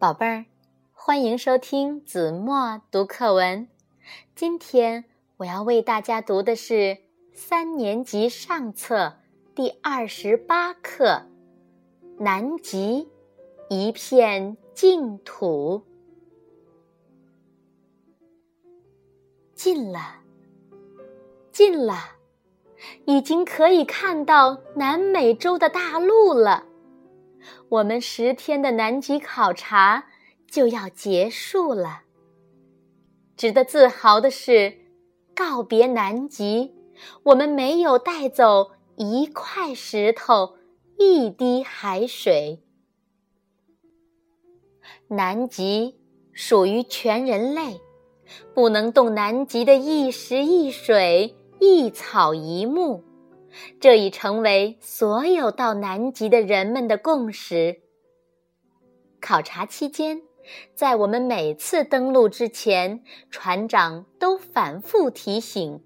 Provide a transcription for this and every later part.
宝贝儿，欢迎收听子墨读课文。今天我要为大家读的是三年级上册第二十八课《南极一片净土》。近了，近了，已经可以看到南美洲的大陆了。我们十天的南极考察就要结束了。值得自豪的是，告别南极，我们没有带走一块石头、一滴海水。南极属于全人类，不能动南极的一石一水、一草一木。这已成为所有到南极的人们的共识。考察期间，在我们每次登陆之前，船长都反复提醒：“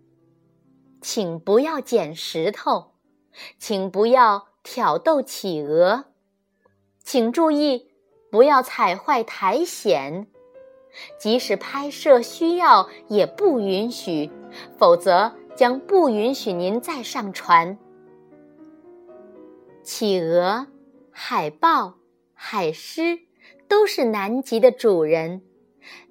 请不要捡石头，请不要挑逗企鹅，请注意不要踩坏苔藓，即使拍摄需要也不允许，否则。”将不允许您再上船。企鹅、海豹、海狮都是南极的主人。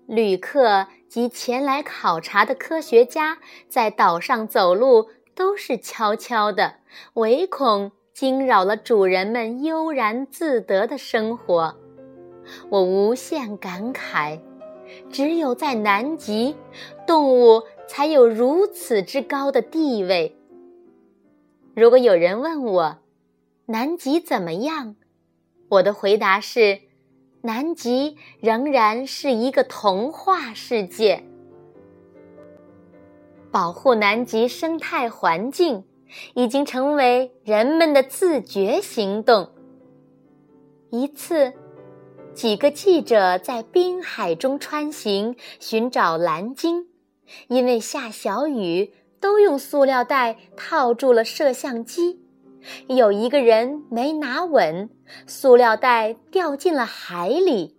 旅客及前来考察的科学家在岛上走路都是悄悄的，唯恐惊扰了主人们悠然自得的生活。我无限感慨。只有在南极，动物才有如此之高的地位。如果有人问我，南极怎么样？我的回答是：南极仍然是一个童话世界。保护南极生态环境，已经成为人们的自觉行动。一次。几个记者在滨海中穿行，寻找蓝鲸。因为下小雨，都用塑料袋套住了摄像机。有一个人没拿稳，塑料袋掉进了海里。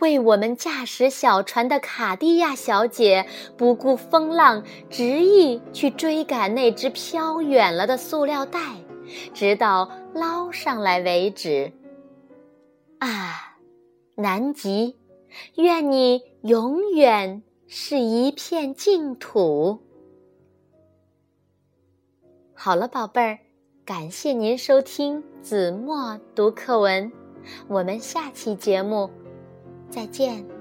为我们驾驶小船的卡地亚小姐不顾风浪，执意去追赶那只飘远了的塑料袋，直到捞上来为止。啊！南极，愿你永远是一片净土。好了，宝贝儿，感谢您收听子墨读课文，我们下期节目再见。